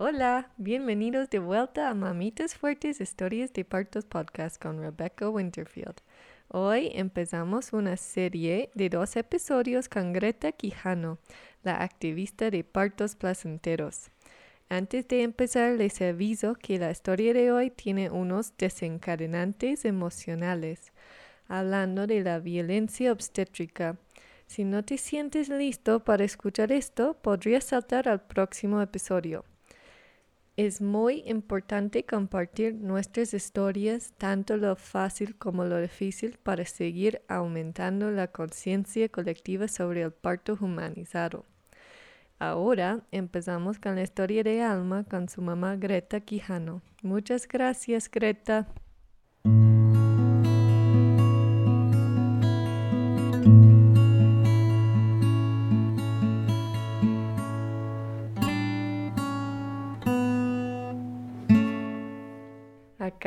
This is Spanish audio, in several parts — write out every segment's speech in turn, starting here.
Hola, bienvenidos de vuelta a Mamitas Fuertes Historias de Partos Podcast con Rebecca Winterfield. Hoy empezamos una serie de dos episodios con Greta Quijano, la activista de partos placenteros. Antes de empezar, les aviso que la historia de hoy tiene unos desencadenantes emocionales, hablando de la violencia obstétrica. Si no te sientes listo para escuchar esto, podrías saltar al próximo episodio. Es muy importante compartir nuestras historias, tanto lo fácil como lo difícil, para seguir aumentando la conciencia colectiva sobre el parto humanizado. Ahora empezamos con la historia de Alma con su mamá Greta Quijano. Muchas gracias, Greta.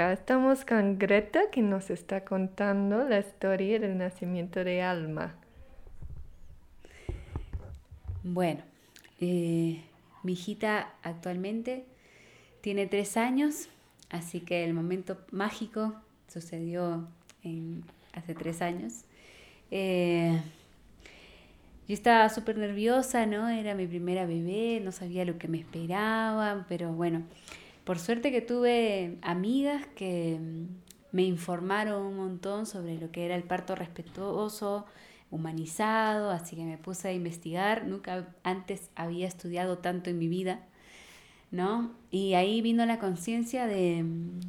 Estamos con Greta que nos está contando la historia del nacimiento de Alma. Bueno, eh, mi hijita actualmente tiene tres años, así que el momento mágico sucedió hace tres años. Eh, yo estaba súper nerviosa, ¿no? Era mi primera bebé, no sabía lo que me esperaba, pero bueno, por suerte que tuve amigas que mm, me informaron un montón sobre lo que era el parto respetuoso, humanizado, así que me puse a investigar. Nunca antes había estudiado tanto en mi vida, ¿no? Y ahí vino la conciencia de mm,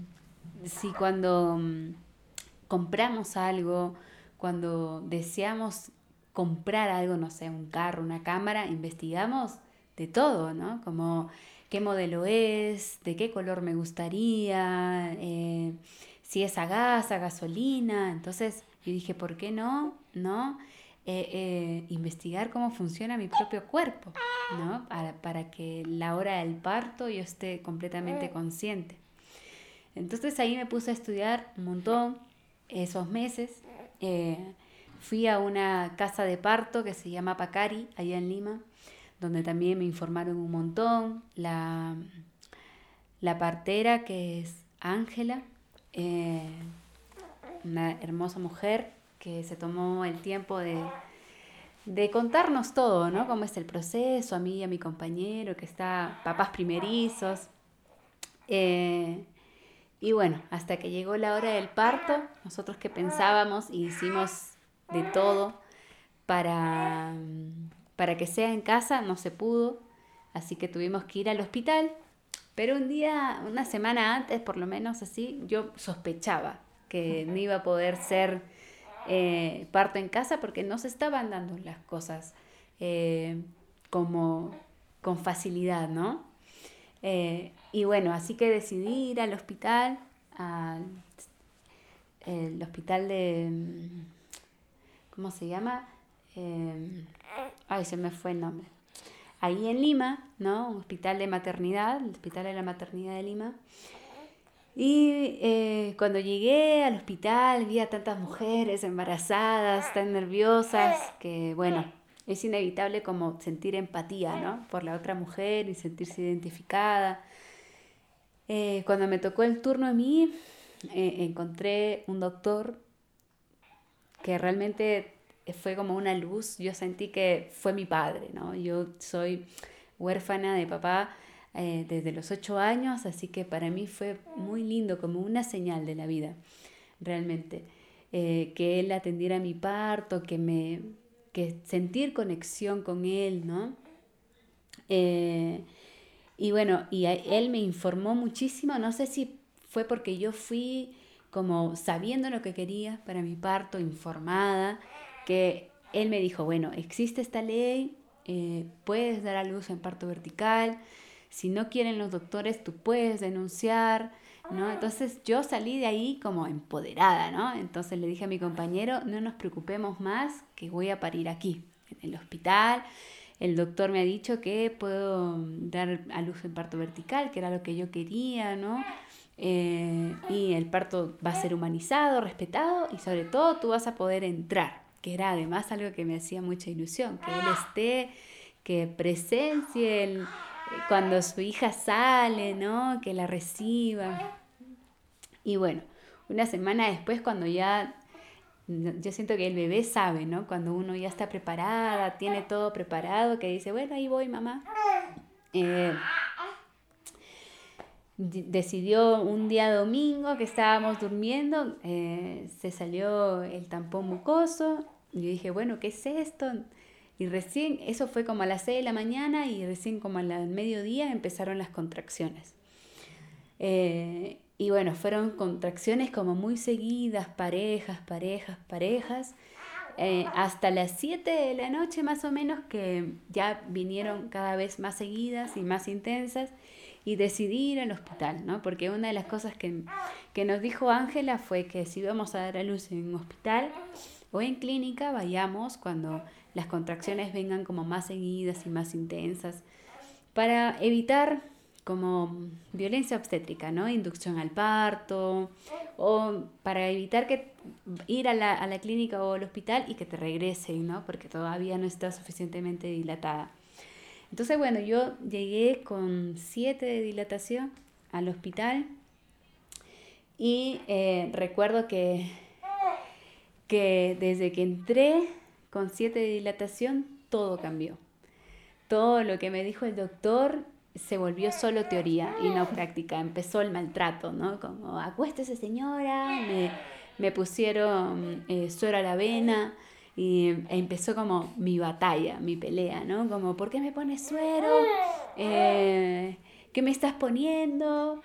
si cuando mm, compramos algo, cuando deseamos comprar algo, no sé, un carro, una cámara, investigamos de todo, ¿no? Como qué modelo es, de qué color me gustaría, eh, si es a gas, a gasolina. Entonces yo dije, ¿por qué no? ¿No? Eh, eh, investigar cómo funciona mi propio cuerpo, ¿no? Para, que la hora del parto yo esté completamente consciente. Entonces ahí me puse a estudiar un montón esos meses. fui a una casa de parto que se llama Pacari, allá en Lima donde también me informaron un montón. La, la partera, que es Ángela, eh, una hermosa mujer que se tomó el tiempo de, contarnos todo, ¿no? Cómo es el proceso, a mí y a mi compañero, que está papás primerizos. Eh, y bueno, hasta que llegó la hora del parto, nosotros que pensábamos y hicimos de todo para para que sea en casa no se pudo, así que tuvimos que ir al hospital. Pero un día, una semana antes por lo menos así, yo sospechaba que no iba a poder ser eh, parto en casa porque no se estaban dando las cosas eh, como con facilidad, ¿no? Eh, y bueno, así que decidí ir al hospital, al el hospital de, ¿cómo se llama? Ay, se me fue el nombre. Ahí en Lima, ¿no? Un hospital de maternidad, el Hospital de la Maternidad de Lima. Y eh, cuando llegué al hospital vi a tantas mujeres embarazadas, tan nerviosas, que bueno, es inevitable como sentir empatía, ¿no? Por la otra mujer y sentirse identificada. Eh, cuando me tocó el turno a mí, eh, encontré un doctor que realmente fue como una luz, yo sentí que fue mi padre, ¿no? Yo soy huérfana de papá eh, desde los ocho años, así que para mí fue muy lindo, como una señal de la vida, realmente. Eh, que él atendiera mi parto, que me que sentir conexión con él, ¿no? Eh, y bueno, y él me informó muchísimo, no sé si fue porque yo fui como sabiendo lo que quería para mi parto, informada, que él me dijo, bueno, existe esta ley, eh, puedes dar a luz en parto vertical, si no quieren los doctores, tú puedes denunciar, ¿no? Entonces yo salí de ahí como empoderada, ¿no? Entonces le dije a mi compañero, no nos preocupemos más, que voy a parir aquí, en el hospital. El doctor me ha dicho que puedo dar a luz en parto vertical, que era lo que yo quería, ¿no? Eh, y el parto va a ser humanizado, respetado y sobre todo tú vas a poder entrar que era además algo que me hacía mucha ilusión, que él esté, que presencie cuando su hija sale, ¿no? Que la reciba. Y bueno, una semana después cuando ya, yo siento que el bebé sabe, ¿no? Cuando uno ya está preparada, tiene todo preparado, que dice, bueno, ahí voy, mamá. Eh, decidió un día domingo que estábamos durmiendo, eh, se salió el tampón mucoso. Y yo dije, bueno, ¿qué es esto? Y recién, eso fue como a las 6 de la mañana y recién como al mediodía empezaron las contracciones. Eh, y bueno, fueron contracciones como muy seguidas, parejas, parejas, parejas, eh, hasta las 7 de la noche más o menos que ya vinieron cada vez más seguidas y más intensas y decidí ir al hospital, ¿no? Porque una de las cosas que, que nos dijo Ángela fue que si íbamos a dar a luz en un hospital o en clínica, vayamos cuando las contracciones vengan como más seguidas y más intensas, para evitar como violencia obstétrica, ¿no? Inducción al parto, o para evitar que ir a la, a la clínica o al hospital y que te regresen, ¿no? Porque todavía no está suficientemente dilatada. Entonces, bueno, yo llegué con 7 de dilatación al hospital y eh, recuerdo que, que desde que entré con 7 de dilatación, todo cambió. Todo lo que me dijo el doctor se volvió solo teoría y no práctica. Empezó el maltrato, ¿no? Como, acuéstese señora, me, me pusieron eh, suero a la vena, y empezó como mi batalla, mi pelea, ¿no? Como, ¿por qué me pones suero? Eh, ¿Qué me estás poniendo?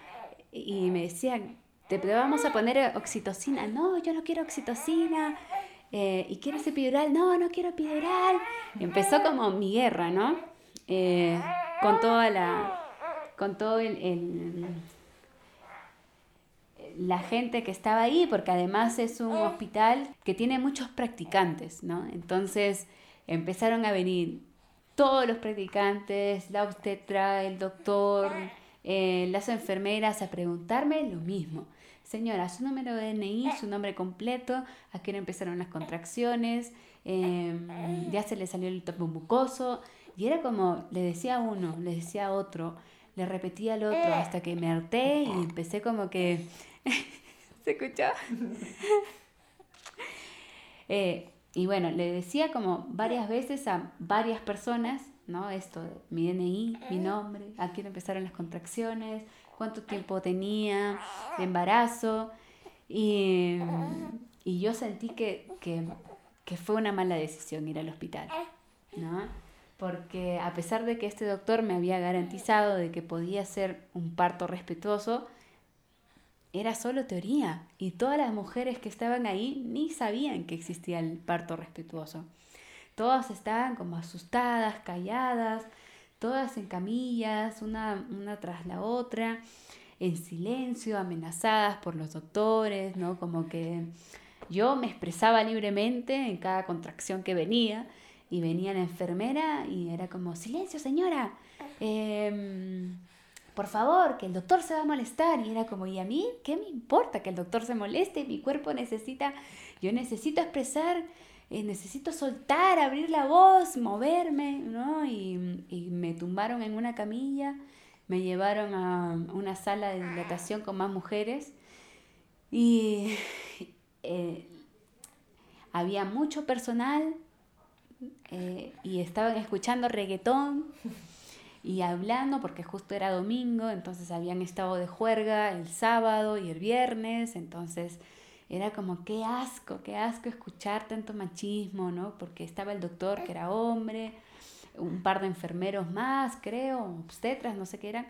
Y me decían, te vamos a poner oxitocina. No, yo no quiero oxitocina. Eh, ¿Y quieres epidural? No, no quiero epidural. Empezó como mi guerra, ¿no? Eh, con toda la... Con todo el la gente que estaba ahí, porque además es un hospital que tiene muchos practicantes, ¿no? Entonces empezaron a venir todos los practicantes, la obstetra, el doctor, eh, las enfermeras a preguntarme lo mismo. Señora, su número de DNI, su nombre completo, a qué hora empezaron las contracciones, em, ya se le salió el topo mucoso, y era como, le decía a uno, le decía a otro, le repetía al otro, hasta que me harté y empecé como que ¿Se escuchó? Eh, y bueno, le decía como varias veces a varias personas, ¿no? Esto, mi DNI, mi nombre, a quién empezaron las contracciones, cuánto tiempo tenía de embarazo. Y, y yo sentí que, que, que, fue una mala decisión ir al hospital, ¿no? Porque a pesar de que este doctor me había garantizado de que podía ser un parto respetuoso, era solo teoría y todas las mujeres que estaban ahí ni sabían que existía el parto respetuoso. Todas estaban como asustadas, calladas, todas en camillas, una, una tras la otra, en silencio, amenazadas por los doctores, ¿no? Como que yo me expresaba libremente en cada contracción que venía y venía la enfermera y era como, silencio señora, eh, por favor, que el doctor se va a molestar. Y era como, ¿y a mí qué me importa que el doctor se moleste? Mi cuerpo necesita, yo necesito expresar, eh, necesito soltar, abrir la voz, moverme, ¿no? Y, y, me tumbaron en una camilla, me llevaron a una sala de dilatación con más mujeres y eh, había mucho personal eh, y estaban escuchando reggaetón y hablando porque justo era domingo, entonces habían estado de juerga el sábado y el viernes, entonces era como qué asco, qué asco escuchar tanto machismo, ¿no? Porque estaba el doctor que era hombre, un par de enfermeros más, creo, obstetras, no sé qué eran,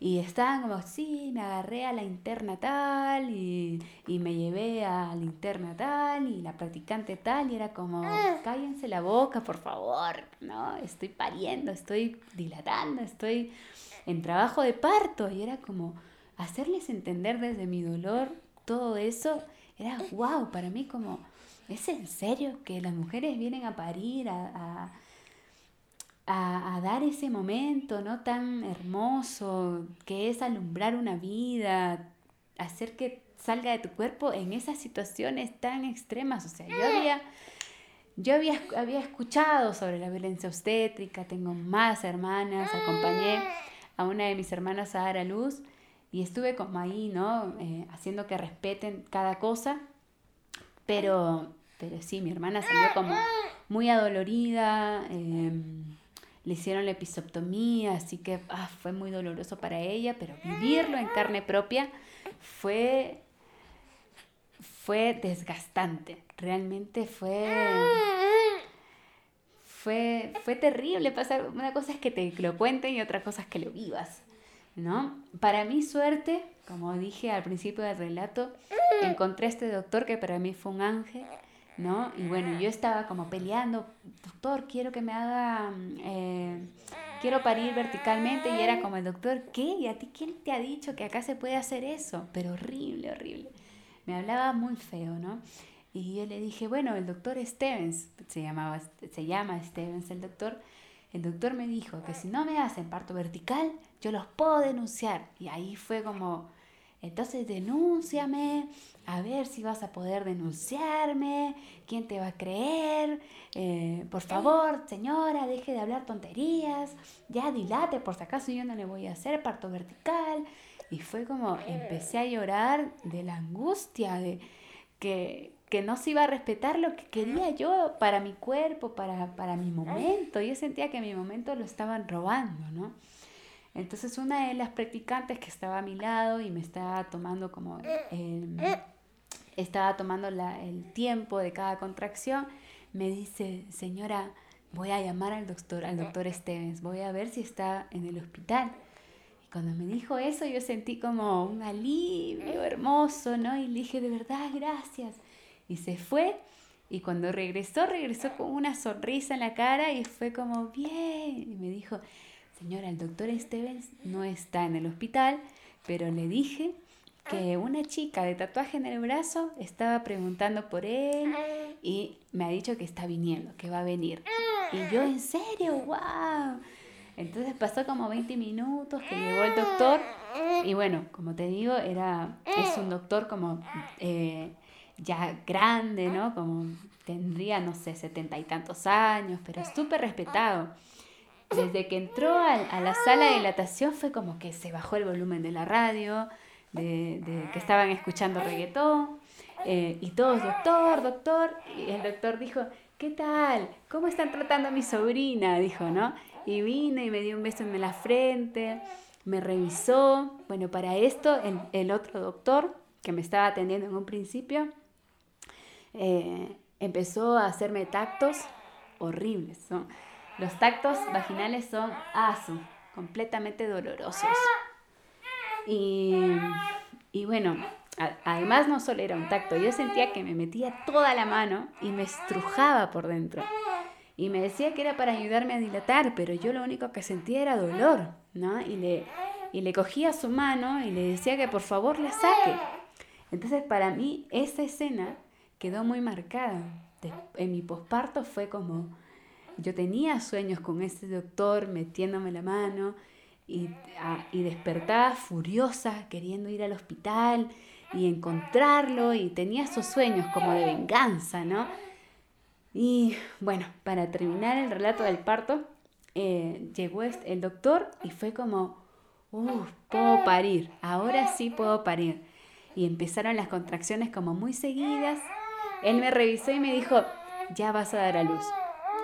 y estaban como, sí, me agarré a la interna tal y, y me llevé a la interna tal y la practicante tal y era como, cállense la boca, por favor, ¿no? Estoy pariendo, estoy dilatando, estoy en trabajo de parto y era como hacerles entender desde mi dolor todo eso, era wow, para mí como, ¿es en serio que las mujeres vienen a parir, a a, dar ese momento no tan hermoso que es alumbrar una vida, hacer que salga de tu cuerpo en esas situaciones tan extremas. O sea, yo había, yo había, había escuchado sobre la violencia obstétrica, tengo más hermanas, acompañé a una de mis hermanas a dar a luz y estuve como ahí, ¿no? Eh, haciendo que respeten cada cosa, pero, pero sí, mi hermana salió como muy adolorida, em, le hicieron la episoptomía, así que ah, fue muy doloroso para ella, pero vivirlo en carne propia fue, fue desgastante, realmente fue fue, fue terrible pasar. Una cosa es que te lo cuenten y otra cosa es que lo vivas, ¿no? Para mi suerte, como dije al principio del relato, encontré este doctor que para mí fue un ángel, ¿no? Y bueno, yo estaba como peleando, doctor, quiero que me haga, eh, quiero parir verticalmente y era como el doctor, ¿qué? ¿Y a ti quién te ha dicho que acá se puede hacer eso? Pero horrible, horrible. Me hablaba muy feo, ¿no? Y yo le dije, bueno, el doctor Stevens, se, llamaba, se llama Stevens el doctor, el doctor me dijo que si no me hacen parto vertical, yo los puedo denunciar. Y ahí fue como, entonces denúnciame, a ver si vas a poder denunciarme, quién te va a creer, eh, por favor, señora, deje de hablar tonterías, ya dilate, por si acaso yo no le voy a hacer parto vertical. Y fue como, empecé a llorar de la angustia, de que, que no se iba a respetar lo que quería yo para mi cuerpo, para, para mi momento. Yo sentía que mi momento lo estaban robando, ¿no? Entonces una de las practicantes que estaba a mi lado y me estaba tomando como estaba tomando la, el tiempo de cada contracción, me dice, señora, voy a llamar al doctor, al doctor Stevens, voy a ver si está en el hospital. Y cuando me dijo eso, yo sentí como un alivio hermoso, ¿no? Y le dije, de verdad, gracias y se fue. Y cuando regresó, regresó con una sonrisa en la cara y fue como, bien. Y me dijo, señora, el doctor Stevens no está en el hospital, pero le dije que una chica de tatuaje en el brazo estaba preguntando por él y me ha dicho que está viniendo, que va a venir. Y yo, ¿en serio? ¡Wow! Entonces pasó como 20 minutos que llegó el doctor y bueno, como te digo, era, es un doctor como... Eh, ya grande, ¿no? Como tendría, no sé, setenta y tantos años, pero súper respetado. Desde que entró a, la sala de dilatación fue como que se bajó el volumen de la radio, de, que estaban escuchando reggaetón, eh, y todos, doctor, doctor, y el doctor dijo, ¿qué tal? ¿Cómo están tratando a mi sobrina? Dijo, ¿no? Y vino y me dio un beso en la frente, me revisó. Bueno, para esto el, el otro doctor que me estaba atendiendo en un principio, eh, empezó a hacerme tactos horribles. Son, los tactos vaginales son asu, completamente dolorosos. Y, y bueno, además no solo era un tacto, yo sentía que me metía toda la mano y me estrujaba por dentro. Y me decía que era para ayudarme a dilatar, pero yo lo único que sentía era dolor, ¿no? Y le, y le cogía su mano y le decía que por favor la saque. Entonces para mí esa escena quedó muy marcada. En mi posparto fue como, yo tenía sueños con ese doctor metiéndome la mano y, y despertaba furiosa queriendo ir al hospital y encontrarlo y tenía esos sueños como de venganza, ¿no? Y bueno, para terminar el relato del parto, eh, llegó el doctor y fue como, puedo parir, ahora sí puedo parir. Y empezaron las contracciones como muy seguidas él me revisó y me dijo, ya vas a dar a luz.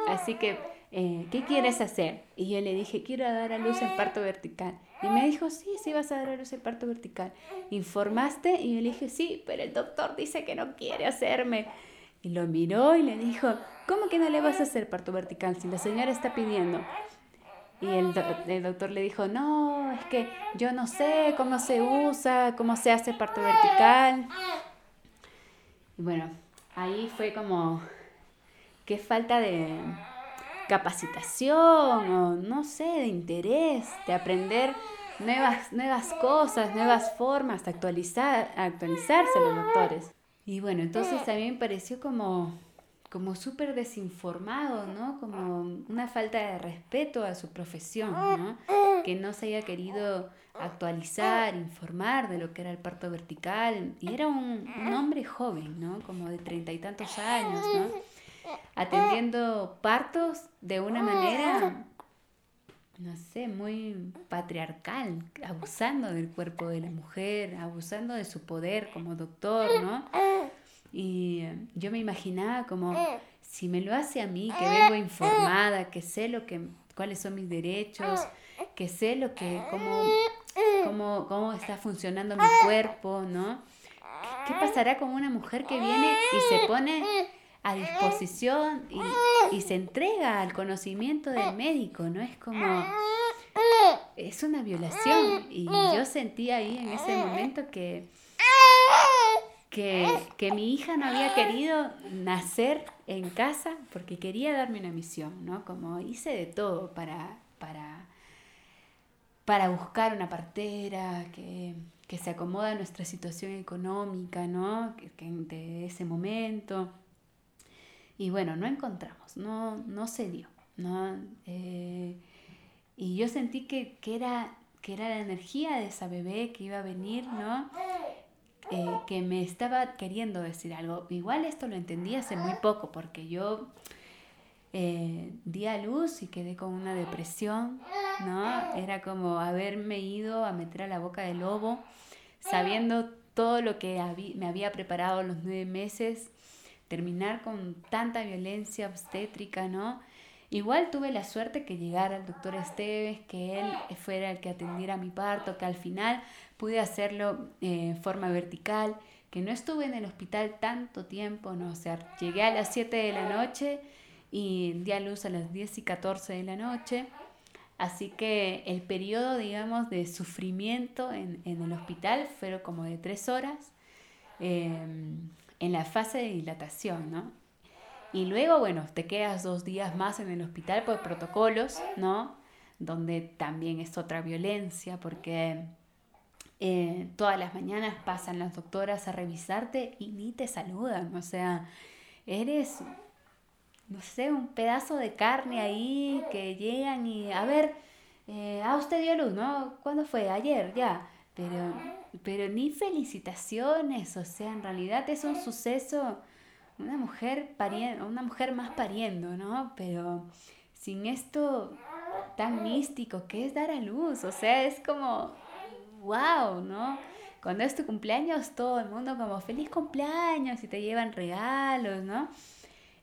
Así que, eh, ¿qué quieres hacer? Y yo le dije, quiero dar a luz en parto vertical. Y me dijo, sí, sí vas a dar a luz en parto vertical. ¿Informaste? Y yo le dije, sí, pero el doctor dice que no quiere hacerme. Y lo miró y le dijo, ¿cómo que no le vas a hacer parto vertical si la señora está pidiendo? Y el, el, doctor le dijo, no, es que yo no sé cómo se usa, cómo se hace parto vertical. Y bueno, ahí fue como, qué falta de capacitación o no sé, de interés, de aprender nuevas, nuevas cosas, nuevas formas, de actualizar, actualizarse los doctores. Y bueno, entonces a mí me pareció como, como súper desinformado, ¿no? Como una falta de respeto a su profesión, ¿no? Que no se haya querido actualizar, informar de lo que era el parto vertical. Y era un, hombre joven, ¿no? Como de treinta y tantos años, ¿no? Atendiendo partos de una manera no sé, muy patriarcal, abusando del cuerpo de la mujer, abusando de su poder como doctor, ¿no? Y yo me imaginaba como, si me lo hace a mí, que vengo informada, que sé lo que, cuáles son mis derechos, que sé lo que, cómo, cómo, cómo está funcionando mi cuerpo, ¿no? ¿Qué pasará con una mujer que viene y se pone a disposición y, y se entrega al conocimiento del médico, ¿no? Es como, es una violación. Y yo sentí ahí en ese momento que, que, que, mi hija no había querido nacer en casa porque quería darme una misión, ¿no? Como hice de todo para, para, para buscar una partera que, que se acomoda a nuestra situación económica, ¿no? Que, que de ese momento. Y bueno, no encontramos, no, no se dio. ¿no? Eh, y yo sentí que, que, era, que era la energía de esa bebé que iba a venir, ¿no? Eh, que me estaba queriendo decir algo. Igual esto lo entendí hace muy poco, porque yo eh, di a luz y quedé con una depresión, ¿no? Era como haberme ido a meter a la boca del lobo, sabiendo todo lo que me había preparado los nueve meses terminar con tanta violencia obstétrica, ¿no? Igual tuve la suerte que llegara el doctor Esteves, que él fuera el que atendiera mi parto, que al final pude hacerlo eh, en forma vertical, que no estuve en el hospital tanto tiempo, ¿no? O sea, llegué a las 7 de la noche y di a luz a las 10 y 14 de la noche. Así que el periodo, digamos, de sufrimiento en, en el hospital fueron como de tres horas. Eh, en la fase de dilatación, ¿no? Y luego, bueno, te quedas dos días más en el hospital por protocolos, ¿no? Donde también es otra violencia porque eh, todas las mañanas pasan las doctoras a revisarte y ni te saludan, o sea, eres, no sé, un pedazo de carne ahí que llegan y, a ver, eh, ah, usted dio luz, ¿no? ¿Cuándo fue? Ayer, ya, pero pero ni felicitaciones, o sea, en realidad es un suceso, una mujer pariendo, una mujer más pariendo, ¿no? Pero sin esto tan místico que es dar a luz, o sea, es como, wow, ¿no? Cuando es tu cumpleaños, todo el mundo como feliz cumpleaños y te llevan regalos, ¿no?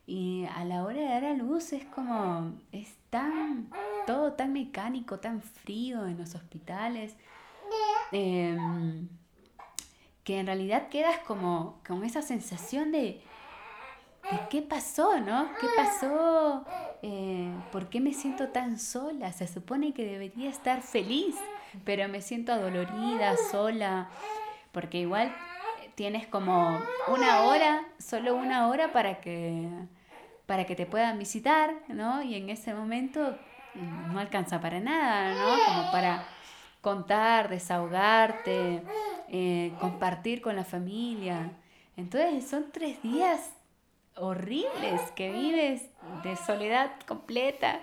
Y a la hora de dar a luz es como, es tan, todo tan mecánico, tan frío en los hospitales. Em, que en realidad quedas como con esa sensación de, de qué pasó, ¿no? ¿Qué pasó? Eh, ¿Por qué me siento tan sola? Se supone que debería estar feliz, pero me siento adolorida, sola, porque igual tienes como una hora, solo una hora para que, para que te puedan visitar, ¿no? Y en ese momento no alcanza para nada, ¿no? Como para contar, desahogarte, eh, compartir con la familia. Entonces son tres días horribles que vives de soledad completa,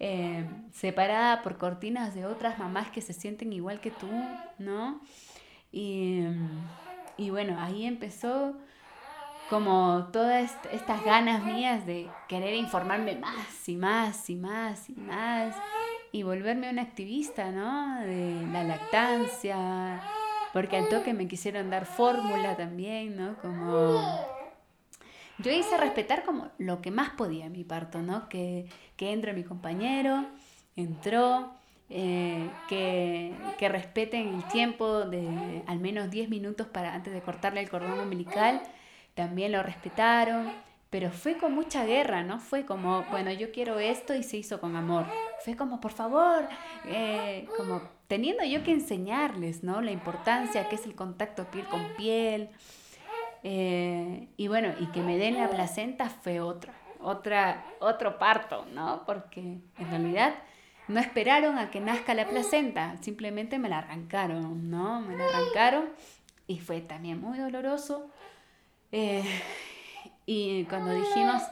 eh, separada por cortinas de otras mamás que se sienten igual que tú, ¿no? Y, y bueno, ahí empezó como todas estas ganas mías de querer informarme más y más y más y más y volverme una activista, ¿no? De la lactancia, porque al toque me quisieron dar fórmula también, ¿no? Como yo hice respetar como lo que más podía mi parto, ¿no? Que, que entre mi compañero, entró, eh, que, que, respeten el tiempo de al menos 10 minutos para antes de cortarle el cordón umbilical, también lo respetaron pero fue con mucha guerra, ¿no? Fue como, bueno, yo quiero esto y se hizo con amor. Fue como, por favor, eh, como teniendo yo que enseñarles, ¿no? La importancia que es el contacto piel con piel. Eh, y bueno, y que me den la placenta fue otra, otra, otro parto, ¿no? Porque en realidad no esperaron a que nazca la placenta, simplemente me la arrancaron, ¿no? Me la arrancaron y fue también muy doloroso. Eh, y cuando dijimos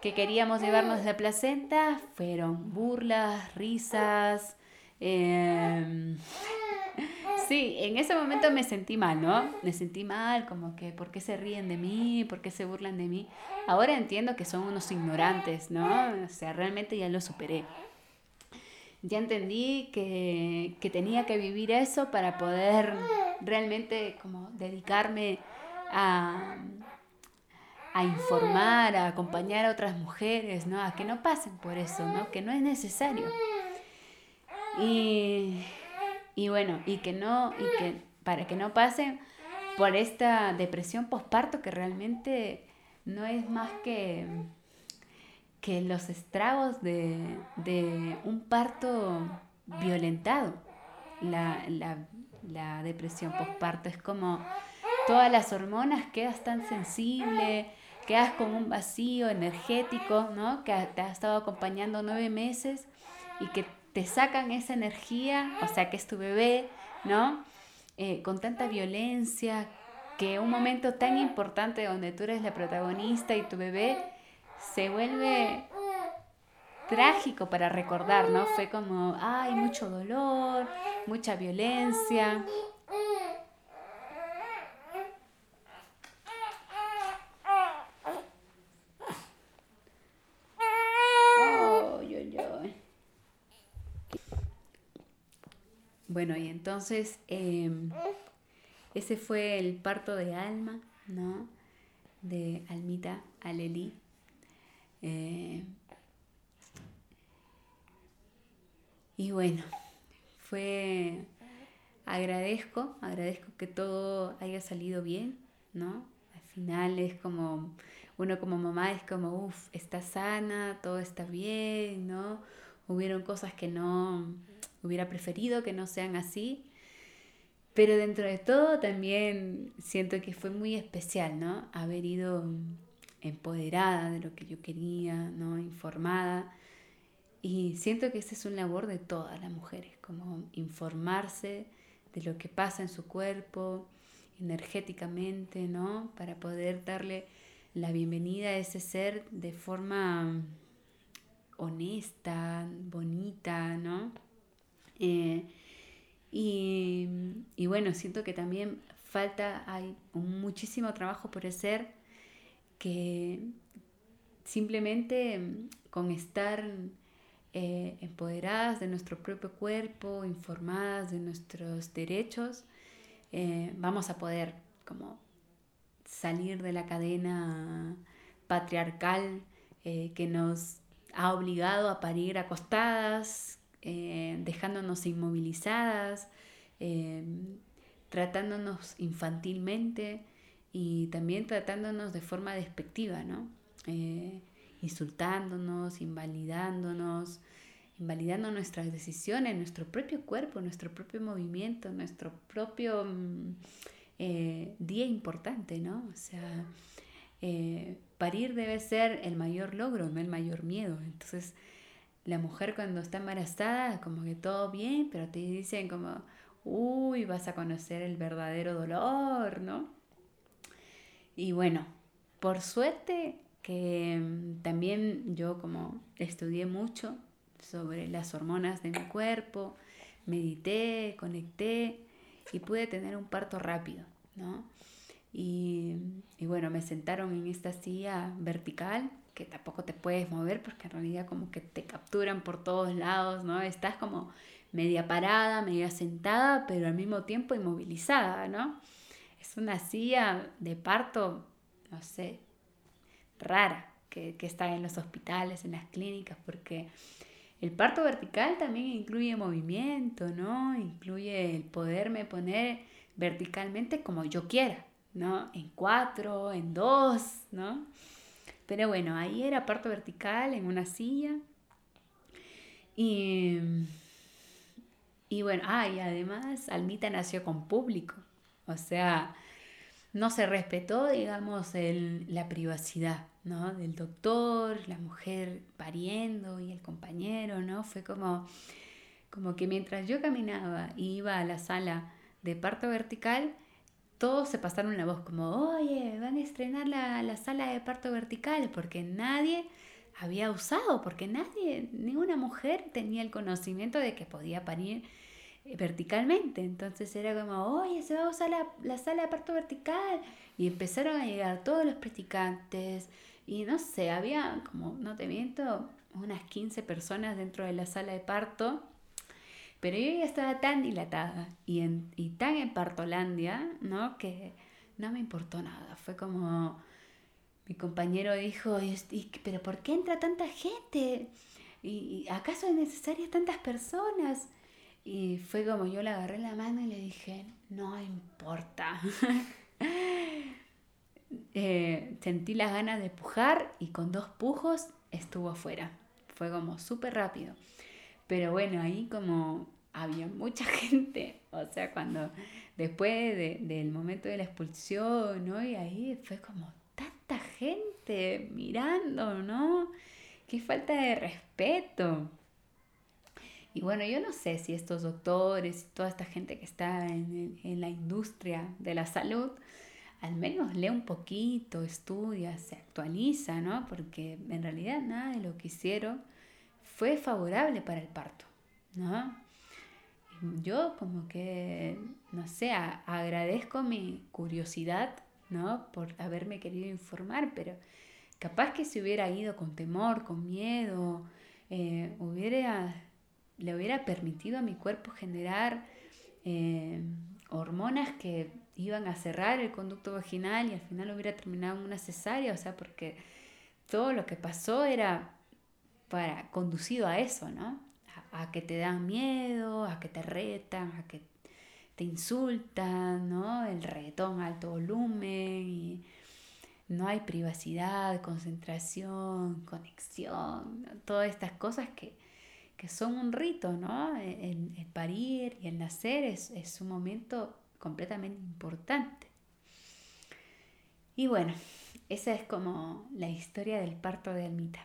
que queríamos llevarnos la placenta, fueron burlas, risas. Em, sí, en ese momento me sentí mal, ¿no? Me sentí mal, como que, ¿por qué se ríen de mí? ¿Por qué se burlan de mí? Ahora entiendo que son unos ignorantes, ¿no? O sea, realmente ya lo superé. ya entendí que, que, tenía que vivir eso para poder realmente como dedicarme a, a informar, a acompañar a otras mujeres, ¿no? A que no pasen por eso, ¿no? Que no es necesario. Y, y bueno, y que no, y que para que no pasen por esta depresión postparto que realmente no es más que, que los estragos de, un parto violentado. La, la depresión postparto es como todas las hormonas quedas tan sensible, quedas con un vacío energético, ¿no? Que te ha estado acompañando nueve meses y que te sacan esa energía, o sea, que es tu bebé, ¿no? Eh, con tanta violencia, que un momento tan importante donde tú eres la protagonista y tu bebé se vuelve trágico para recordar, ¿no? Fue como, ay, mucho dolor, mucha violencia. Bueno, y entonces em, ese fue el parto de Alma, ¿no? De Almita Aleli. Eh, y bueno, fue, agradezco, agradezco que todo haya salido bien, ¿no? Al final es como, uno como mamá es como, uff, está sana, todo está bien, ¿no? Hubieron cosas que no hubiera preferido que no sean así. Pero dentro de todo también siento que fue muy especial, ¿no? Haber ido empoderada de lo que yo quería, ¿no? Informada. Y siento que esa es una labor de todas las mujeres, como informarse de lo que pasa en su cuerpo, energéticamente, ¿no? Para poder darle la bienvenida a ese ser de forma honesta, bonita, ¿no? Eh, y, bueno, siento que también falta, hay muchísimo trabajo por hacer que simplemente con estar eh, empoderadas de nuestro propio cuerpo, informadas de nuestros derechos, eh, vamos a poder como salir de la cadena patriarcal que nos ha obligado a parir acostadas, eh, dejándonos inmovilizadas, eh, tratándonos infantilmente y también tratándonos de forma despectiva, ¿no? Eh, insultándonos, invalidándonos, invalidando nuestras decisiones, nuestro propio cuerpo, nuestro propio movimiento, nuestro propio mm, día importante, ¿no? O sea, parir debe ser el mayor logro, no el mayor miedo. Entonces, la mujer cuando está embarazada, como que todo bien, pero te dicen como, uy, vas a conocer el verdadero dolor, ¿no? Y bueno, por suerte que mm, también yo como estudié mucho sobre las hormonas de mi cuerpo, medité, conecté y pude tener un parto rápido, ¿no? Y, y bueno, me sentaron en esta silla vertical que tampoco te puedes mover porque en realidad como que te capturan por todos lados, ¿no? Estás como media parada, media sentada, pero al mismo tiempo inmovilizada, ¿no? Es una silla de parto, no sé, rara que, que está en los hospitales, en las clínicas, porque el parto vertical también incluye movimiento, ¿no? Incluye el poderme poner verticalmente como yo quiera, ¿no? En cuatro, en dos, ¿no? Pero bueno, ahí era parto vertical en una silla. Y, y bueno, ah, y además Almita nació con público. O sea, no se respetó, digamos, el, la privacidad, ¿no? Del doctor, la mujer pariendo y el compañero, ¿no? Fue como, como que mientras yo caminaba y iba a la sala de parto vertical, todos se pasaron la voz como, oye, van a estrenar la, sala de parto vertical, porque nadie había usado, porque nadie, ninguna mujer tenía el conocimiento de que podía parir eh, verticalmente. Entonces era como, oye, se va a usar la, sala de parto vertical. Y empezaron a llegar todos los practicantes. Y no sé, había como, no te miento, unas 15 personas dentro de la sala de parto. Pero yo ya estaba tan dilatada y, en, y tan en Partolandia, ¿no? Que no me importó nada. Fue como mi compañero dijo, ¿pero por qué entra tanta gente? ¿Y acaso es necesaria tantas personas? Y fue como yo le agarré la mano y le dije, no importa. Eh, sentí las ganas de pujar y con dos pujos estuvo afuera. Fue como súper rápido. Pero bueno, ahí como había mucha gente, o sea, cuando después del momento de la expulsión, ¿no? Y ahí fue como tanta gente mirando, ¿no? Qué falta de respeto. Y bueno, yo no sé si estos doctores toda esta gente que está en, en la industria de la salud, al menos lee un poquito, estudia, se actualiza, ¿no? Porque en realidad nada de lo que hicieron fue favorable para el parto, ¿no? Yo como que, no sé, agradezco mi curiosidad, ¿no? Por haberme querido informar, pero capaz que si hubiera ido con temor, con miedo, eh, hubiera le hubiera permitido a mi cuerpo generar eh, hormonas que iban a cerrar el conducto vaginal y al final hubiera terminado en una cesárea, o sea, porque todo lo que pasó era para conducido a eso, ¿no? A, que te dan miedo, a que te retan, a que te insultan, ¿no? El reggaetón a alto volumen y no hay privacidad, concentración, conexión, todas estas cosas que, que son un rito, ¿no? El, parir y el nacer es, es, un momento completamente importante. Y bueno, esa es como la historia del parto de Almita.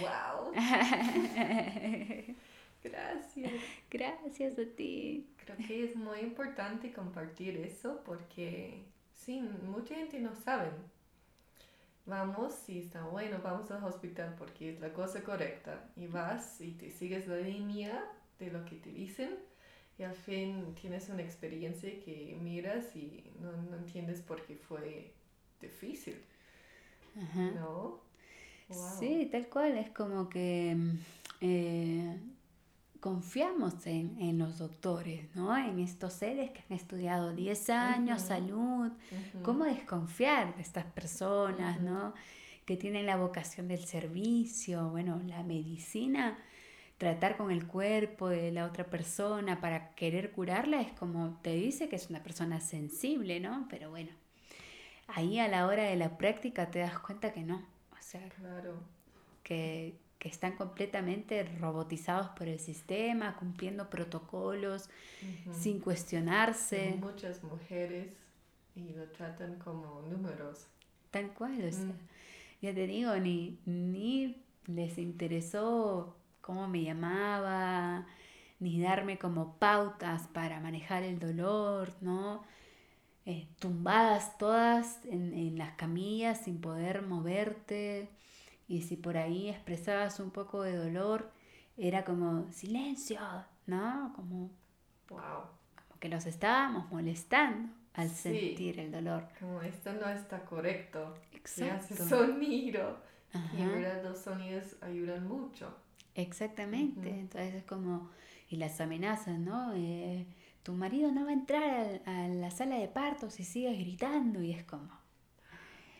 ¡Wow! Gracias. Gracias a ti. Creo que es muy importante compartir eso porque, sí, mucha gente no sabe vamos, si está bueno, vamos al hospital porque es la cosa correcta. Y vas y te sigues la línea de lo que te dicen y al fin tienes una experiencia que miras y no, entiendes por qué fue difícil. ¿No? Sí, tal cual, es como que eh, confiamos en, los doctores, ¿no? En estos seres que han estudiado 10 años, salud. ¿Cómo desconfiar de estas personas, ¿no? Que tienen la vocación del servicio, bueno, la medicina, tratar con el cuerpo de la otra persona para querer curarla es como te dice que es una persona sensible, ¿no? Pero bueno, ahí a la hora de la práctica te das cuenta que no. O sea, claro. que, que están completamente robotizados por el sistema, cumpliendo protocolos, sin cuestionarse. muchas mujeres y lo tratan como números. Tal cual, o sea, mm. ya te digo, ni, ni les interesó cómo me llamaba, ni darme como pautas para manejar el dolor, ¿no? Eh, tumbadas todas en, en las camillas sin poder moverte y si por ahí expresabas un poco de dolor, era como silencio, ¿no? Como, wow. como que nos estábamos molestando al sentir el dolor. Como esto no está correcto. Exacto. Y sonido. Y ahora los sonidos ayudan mucho. Exactamente. Entonces es como, y las amenazas, ¿no? Eh, tu marido no va a entrar a, a la sala de parto si sigues gritando y es como,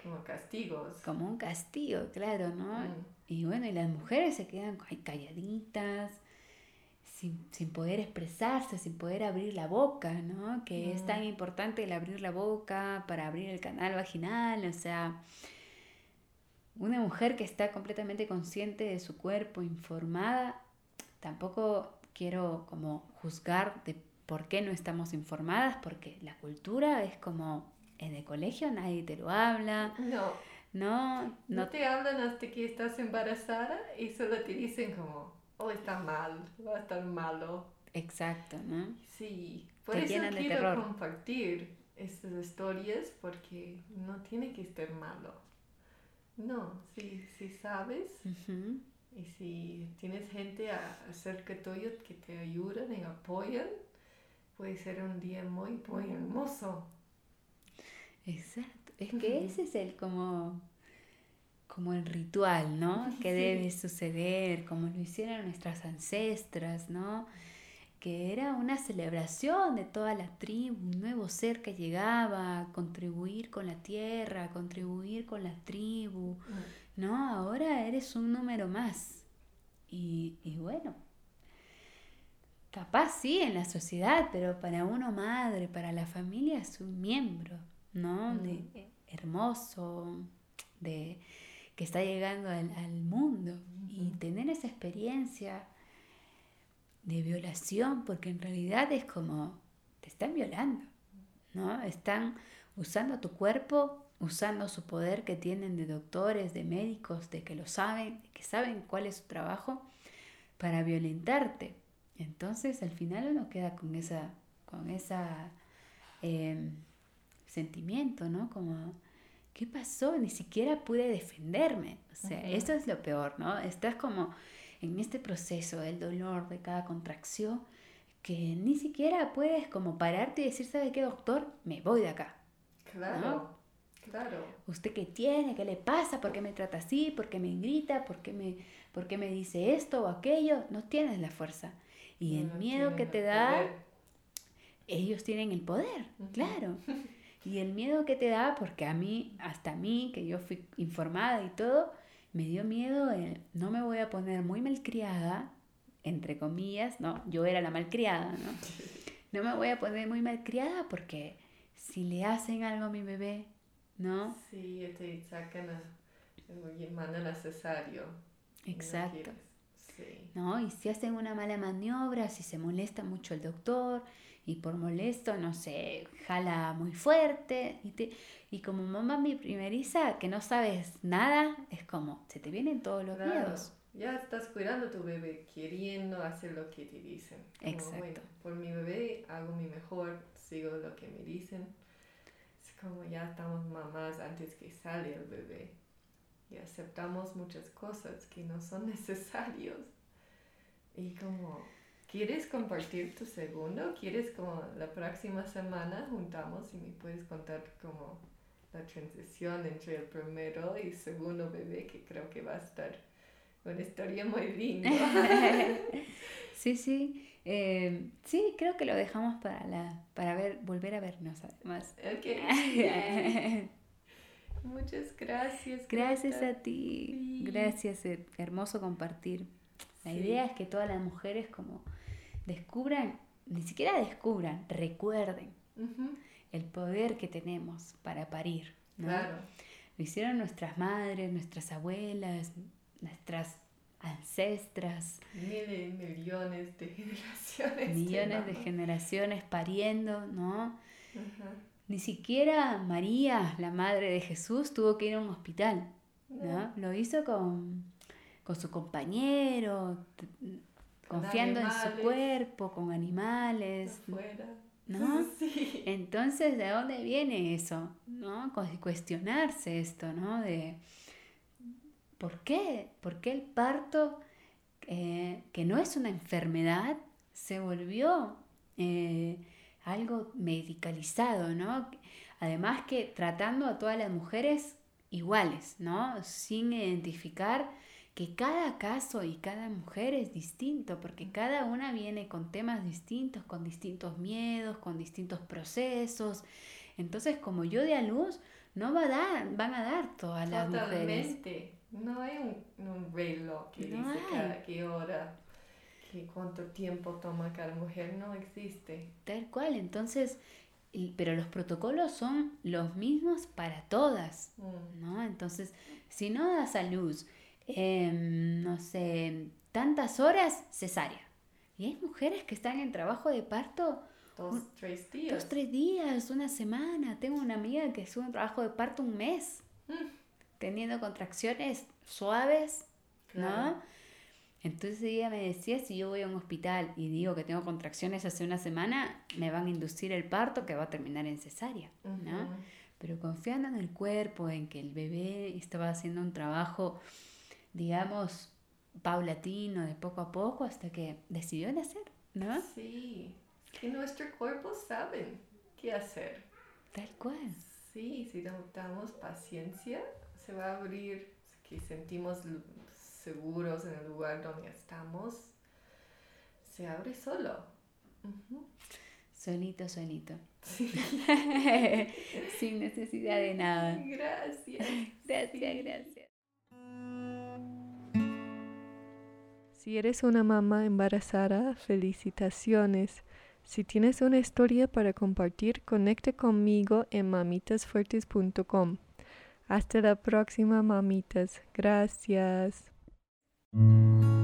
como castigos. Como un castigo, claro, ¿no? Mm. Y bueno, y las mujeres se quedan calladitas, sin, poder expresarse, sin poder abrir la boca, ¿no? Que es tan mm. importante el abrir la boca para abrir el canal vaginal, o sea, una mujer que está completamente consciente de su cuerpo, informada, tampoco quiero como juzgar de por qué no estamos informadas, porque la cultura es como en el colegio nadie te lo habla. No. No, no, te hablan hasta que estás embarazada y solo te dicen como, oh, está mal, va a estar malo. Exacto, ¿no? Sí, por eso quiero compartir estas historias porque no tiene que estar malo. No, si, si sabes y si tienes gente cerca tuyo que te ayudan y apoyan, puede ser un día muy, muy hermoso. Exacto. Es que ese es el como, como el ritual, ¿no? Que debe suceder, como lo hicieron nuestras ancestras, ¿no? Que era una celebración de toda la tribu, un nuevo ser que llegaba a contribuir con la tierra, a contribuir con la tribu. ¿no? Ahora eres un número más. Y, y bueno, capaz sí en la sociedad, pero para uno madre, para la familia es un miembro, ¿no? Mm. De, hermoso, de que está llegando al, mundo y tener esa experiencia de violación, porque en realidad es como te están violando, ¿no? Están usando tu cuerpo, usando su poder que tienen de doctores, de médicos, de que lo saben, que saben cuál es su trabajo para violentarte. Entonces al final uno queda con esa, con esa em, sentimiento, ¿no? Como ¿qué pasó? Ni siquiera pude defenderme. O sea, eso es lo peor, ¿no? Estás como en este proceso del dolor de cada contracción que ni siquiera puedes como pararte y decir, ¿sabe qué, doctor? Me voy de acá. Claro, claro. ¿Usted qué tiene? ¿Qué le pasa? ¿Por qué me trata así? ¿Por qué me grita? ¿Por qué me, por qué me dice esto o aquello? No tienes la fuerza. Y el miedo que te da, ellos tienen el poder, claro. Y el miedo que te da, porque a mí, hasta a mí, que yo fui informada y todo, me dio miedo el, no me voy a poner muy malcriada, entre comillas, no, yo era la malcriada, ¿no? No me voy a poner muy malcriada porque si le hacen algo a mi bebé, ¿no? Sí, te sacan a, mandan necesario. Exacto. No, y si hacen una mala maniobra, si se molesta mucho el doctor, y por molesto, no sé, jala muy fuerte. Y, te, y como mamá mi primeriza, que no sabes nada, es como, se te vienen todos los miedos. Ya estás cuidando a tu bebé, queriendo hacer lo que te dicen. Exacto. por mi bebé hago mi mejor, sigo lo que me dicen. Es como ya estamos mamás antes que sale el bebé. Y aceptamos muchas cosas que no son necesarios. Y como ¿Quieres compartir tu segundo? ¿Quieres como la próxima semana juntamos y me puedes contar como la transición entre el primero y segundo bebé que creo que va a estar una historia muy linda. sí, sí. Eh, sí, creo que lo dejamos para la para ver volver a vernos además. Ok. Muchas gracias. Gracias a ti. Gracias, eh, hermoso compartir. La idea es que todas las mujeres como descubran, ni siquiera descubran, recuerden el poder que tenemos para parir. Claro. Lo hicieron nuestras madres, nuestras abuelas, nuestras ancestras. Miles, millones de generaciones. Millones de generaciones pariendo, ¿no? Ni siquiera María, la madre de Jesús, tuvo que ir a un hospital, ¿no? Lo hizo con, con su compañero, confiando en su cuerpo, con animales. ¿No? Entonces, ¿de dónde viene eso? ¿No? Cuestionarse esto, ¿no? De ¿por qué? ¿Por qué el parto, eh, que no es una enfermedad, se volvió eh, algo medicalizado, ¿no? Además que tratando a todas las mujeres iguales, ¿no? Sin identificar que cada caso y cada mujer es distinto, porque cada una viene con temas distintos, con distintos miedos, con distintos procesos. Entonces, como yo de a luz, no va a dar, van a dar todas las mujeres. No hay un, reloj que dice cada qué hora, que cuánto tiempo toma cada mujer, no existe. Tal cual, entonces, pero los protocolos son los mismos para todas, mm. ¿no? Entonces, si no das a luz, Em, no sé, tantas horas cesárea. Y hay mujeres que están en trabajo de parto dos, tres días. Dos, tres días, una semana. Tengo una amiga que estuvo en trabajo de parto un mes, mm. teniendo contracciones suaves, ¿no? Entonces ella me decía, si yo voy a un hospital y digo que tengo contracciones hace una semana, me van a inducir el parto que va a terminar en cesárea, ¿no? Pero confiando en el cuerpo, en que el bebé estaba haciendo un trabajo digamos, paulatino, de poco a poco, hasta que decidió nacer, ¿no? Sí, que nuestro cuerpo sabe qué hacer. Tal cual. Sí, si damos paciencia, se va a abrir que sentimos seguros en el lugar donde estamos, se abre solo. Solito, solito. Sin necesidad de nada. Gracias. Gracias, gracias. Si eres una mamá embarazada, felicitaciones. Si tienes una historia para compartir, conecte conmigo en mamitasfuertes.com. Hasta la próxima, mamitas. Gracias. Música